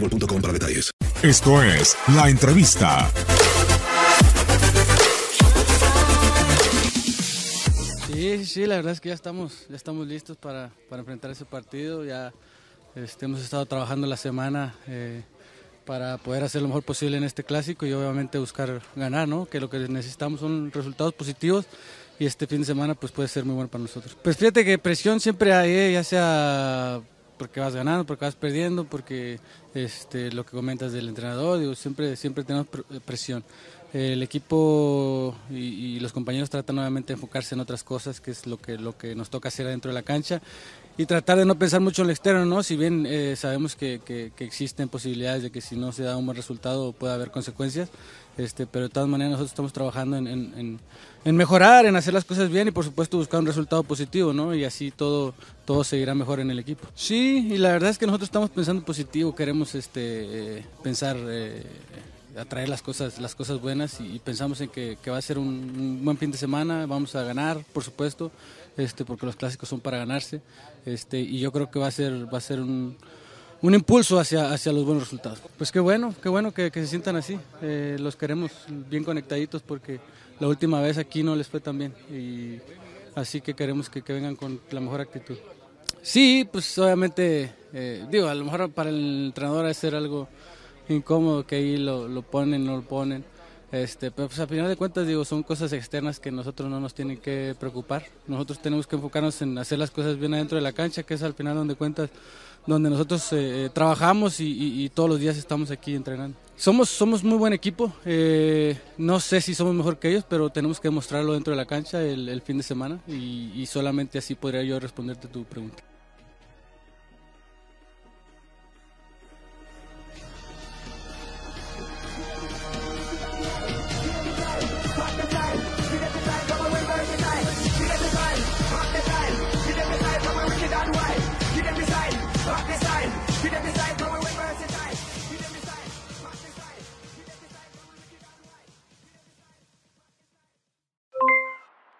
boostmobile.com para detalles. Esto es La Entrevista. Sí, sí, la verdad es que ya estamos, ya estamos listos para, para enfrentar ese partido. Ya este, hemos estado trabajando la semana eh, para poder hacer lo mejor posible en este clásico y obviamente buscar ganar, ¿no? Que lo que necesitamos son resultados positivos y este fin de semana pues puede ser muy bueno para nosotros. Pues fíjate que presión siempre hay, ¿eh? ya sea porque vas ganando, porque vas perdiendo, porque este, lo que comentas del entrenador, digo, siempre, siempre tenemos pr- presión. El equipo y, y los compañeros tratan nuevamente de enfocarse en otras cosas, que es lo que, lo que nos toca hacer adentro de la cancha, y tratar de no pensar mucho en lo externo, ¿no? Si bien eh, sabemos que, que- que existen posibilidades de que si no se da un buen resultado pueda haber consecuencias, este, pero de todas maneras nosotros estamos trabajando en, en- en- en mejorar, en hacer las cosas bien y por supuesto buscar un resultado positivo, ¿no? Y así todo, todo seguirá mejor en el equipo. Sí, y la verdad es que nosotros estamos pensando positivo, queremos este, eh, pensar, eh, atraer las cosas, las cosas buenas y, y pensamos en que, que va a ser un, un buen fin de semana, vamos a ganar, por supuesto, este, porque los clásicos son para ganarse, este, y yo creo que va a ser, va a ser un, un impulso hacia, hacia los buenos resultados. Pues qué bueno, qué bueno que, que se sientan así. Eh, los queremos bien conectaditos porque la última vez aquí no les fue tan bien. Y así que queremos que, que vengan con la mejor actitud. Sí, pues obviamente, eh, digo, a lo mejor para el entrenador es ser algo incómodo que ahí lo, lo ponen, no lo ponen. Este, pero pues a final de cuentas digo, son cosas externas que nosotros no nos tienen que preocupar. Nosotros tenemos que enfocarnos en hacer las cosas bien adentro de la cancha, que es al final donde cuentas, donde nosotros eh, eh, trabajamos y, todos los días estamos aquí entrenando. Somos, somos muy buen equipo, eh, no sé si somos mejor que ellos, pero tenemos que demostrarlo dentro de la cancha el, fin de semana y solamente así podría yo responderte tu pregunta.